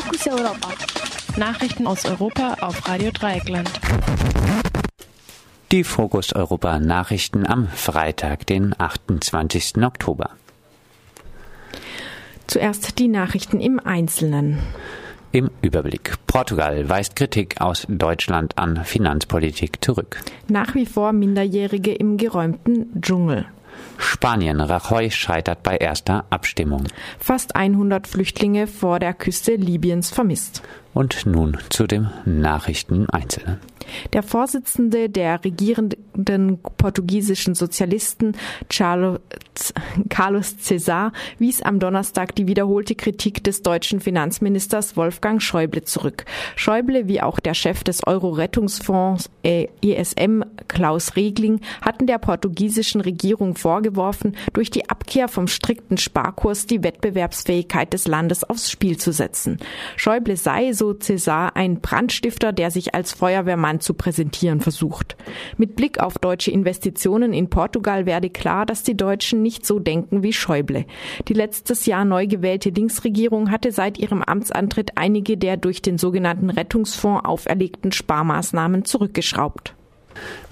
Fokus Europa. Nachrichten aus Europa auf Radio Dreieckland. Die Fokus Europa Nachrichten am Freitag, den 28. Oktober. Zuerst die Nachrichten im Einzelnen. Im Überblick. Portugal weist Kritik aus Deutschland an Finanzpolitik zurück. Nach wie vor Minderjährige im geräumten Dschungel. Spanien. Rajoy scheitert bei erster Abstimmung. Fast 100 Flüchtlinge vor der Küste Libyens vermisst. Und nun zu den Nachrichten Einzelnen. Der Vorsitzende der regierenden portugiesischen Sozialisten, Carlos César, wies am Donnerstag die wiederholte Kritik des deutschen Finanzministers Wolfgang Schäuble zurück. Schäuble, wie auch der Chef des Euro-Rettungsfonds ESM, Klaus Regling, hatten der portugiesischen Regierung vorgeworfen, durch die Abkehr vom strikten Sparkurs die Wettbewerbsfähigkeit des Landes aufs Spiel zu setzen. Schäuble sei, so César, ein Brandstifter, der sich als Feuerwehrmann zu präsentieren versucht. Mit Blick auf deutsche Investitionen in Portugal werde klar, dass die Deutschen nicht so denken wie Schäuble. Die letztes Jahr neu gewählte Linksregierung hatte seit ihrem Amtsantritt einige der durch den sogenannten Rettungsfonds auferlegten Sparmaßnahmen zurückgeschraubt.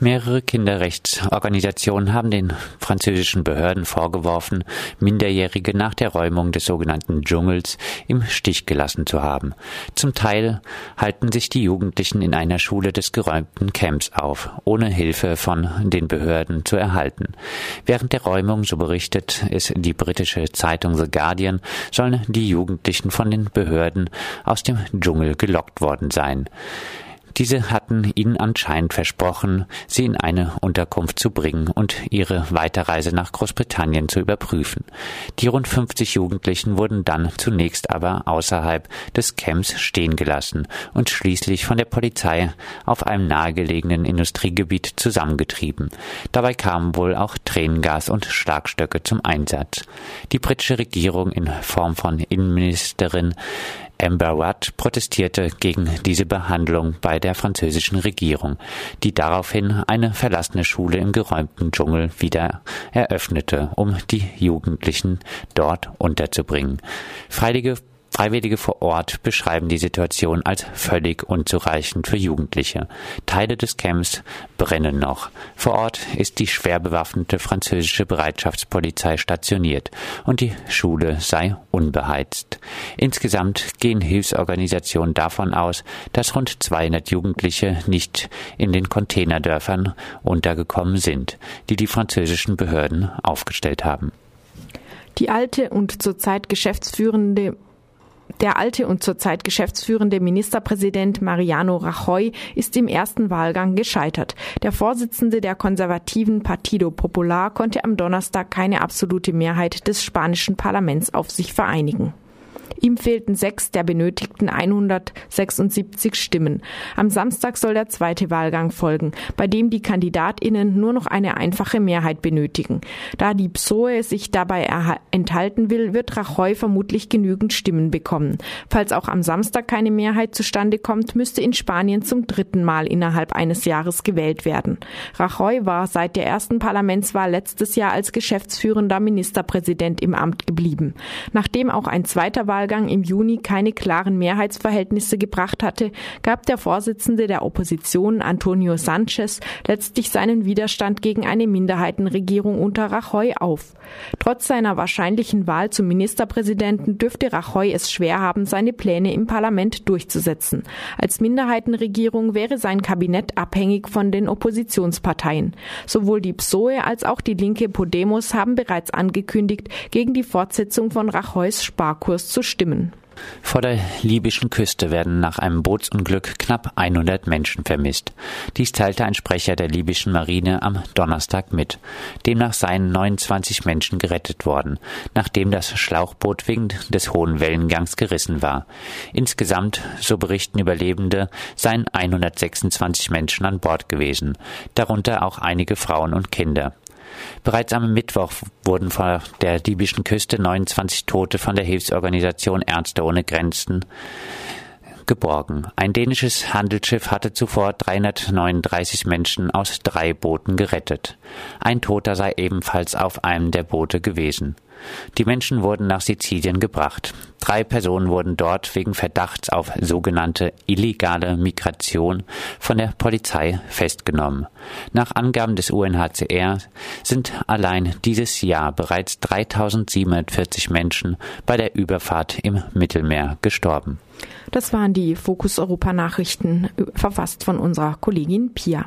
Mehrere Kinderrechtsorganisationen haben den französischen Behörden vorgeworfen, Minderjährige nach der Räumung des sogenannten Dschungels im Stich gelassen zu haben. Zum Teil halten sich die Jugendlichen in einer Schule des geräumten Camps auf, ohne Hilfe von den Behörden zu erhalten. Während der Räumung, so berichtet es die britische Zeitung The Guardian, sollen die Jugendlichen von den Behörden aus dem Dschungel gelockt worden sein. Diese hatten ihnen anscheinend versprochen, sie in eine Unterkunft zu bringen und ihre Weiterreise nach Großbritannien zu überprüfen. Die rund 50 Jugendlichen wurden dann zunächst aber außerhalb des Camps stehen gelassen und schließlich von der Polizei auf einem nahegelegenen Industriegebiet zusammengetrieben. Dabei kamen wohl auch Tränengas und Schlagstöcke zum Einsatz. Die britische Regierung in Form von Innenministerin Amber Rudd protestierte gegen diese Behandlung bei der französischen Regierung, die daraufhin eine verlassene Schule im geräumten Dschungel wieder eröffnete, um die Jugendlichen dort unterzubringen. Freiwillige Freiwillige vor Ort beschreiben die Situation als völlig unzureichend für Jugendliche. Teile des Camps brennen noch. Vor Ort ist die schwer bewaffnete französische Bereitschaftspolizei stationiert und die Schule sei unbeheizt. Insgesamt gehen Hilfsorganisationen davon aus, dass rund 200 Jugendliche nicht in den Containerdörfern untergekommen sind, die die französischen Behörden aufgestellt haben. Die alte und zurzeit geschäftsführende der alte und zurzeit geschäftsführende Ministerpräsident Mariano Rajoy ist im ersten Wahlgang gescheitert. Der Vorsitzende der konservativen Partido Popular konnte am Donnerstag keine absolute Mehrheit des spanischen Parlaments auf sich vereinigen. Ihm fehlten sechs der benötigten 176 Stimmen. Am Samstag soll der zweite Wahlgang folgen, bei dem die KandidatInnen nur noch eine einfache Mehrheit benötigen. Da die PSOE sich dabei enthalten will, wird Rajoy vermutlich genügend Stimmen bekommen. Falls auch am Samstag keine Mehrheit zustande kommt, müsste in Spanien zum dritten Mal innerhalb eines Jahres gewählt werden. Rajoy war seit der ersten Parlamentswahl letztes Jahr als geschäftsführender Ministerpräsident im Amt geblieben. Nachdem auch ein zweiter Wahlgang Wahlgang im Juni keine klaren Mehrheitsverhältnisse gebracht hatte, gab der Vorsitzende der Opposition Antonio Sanchez letztlich seinen Widerstand gegen eine Minderheitenregierung unter Rajoy auf. Trotz seiner wahrscheinlichen Wahl zum Ministerpräsidenten dürfte Rajoy es schwer haben, seine Pläne im Parlament durchzusetzen. Als Minderheitenregierung wäre sein Kabinett abhängig von den Oppositionsparteien. Sowohl die PSOE als auch die linke Podemos haben bereits angekündigt, gegen die Fortsetzung von Rajoys Sparkurs zu stimmen. Vor der libyschen Küste werden nach einem Bootsunglück knapp 100 Menschen vermisst. Dies teilte ein Sprecher der libyschen Marine am Donnerstag mit. Demnach seien 29 Menschen gerettet worden, nachdem das Schlauchboot wegen des hohen Wellengangs gerissen war. Insgesamt, so berichten Überlebende, seien 126 Menschen an Bord gewesen, darunter auch einige Frauen und Kinder. Bereits am Mittwoch wurden vor der libyschen Küste 29 Tote von der Hilfsorganisation Ärzte ohne Grenzen geborgen. Ein dänisches Handelsschiff hatte zuvor 339 Menschen aus drei Booten gerettet. Ein Toter sei ebenfalls auf einem der Boote gewesen. Die Menschen wurden nach Sizilien gebracht. Drei Personen wurden dort wegen Verdachts auf sogenannte illegale Migration von der Polizei festgenommen. Nach Angaben des UNHCR sind allein dieses Jahr bereits 3740 Menschen bei der Überfahrt im Mittelmeer gestorben. Das waren die Fokus Europa Nachrichten, verfasst von unserer Kollegin Pia.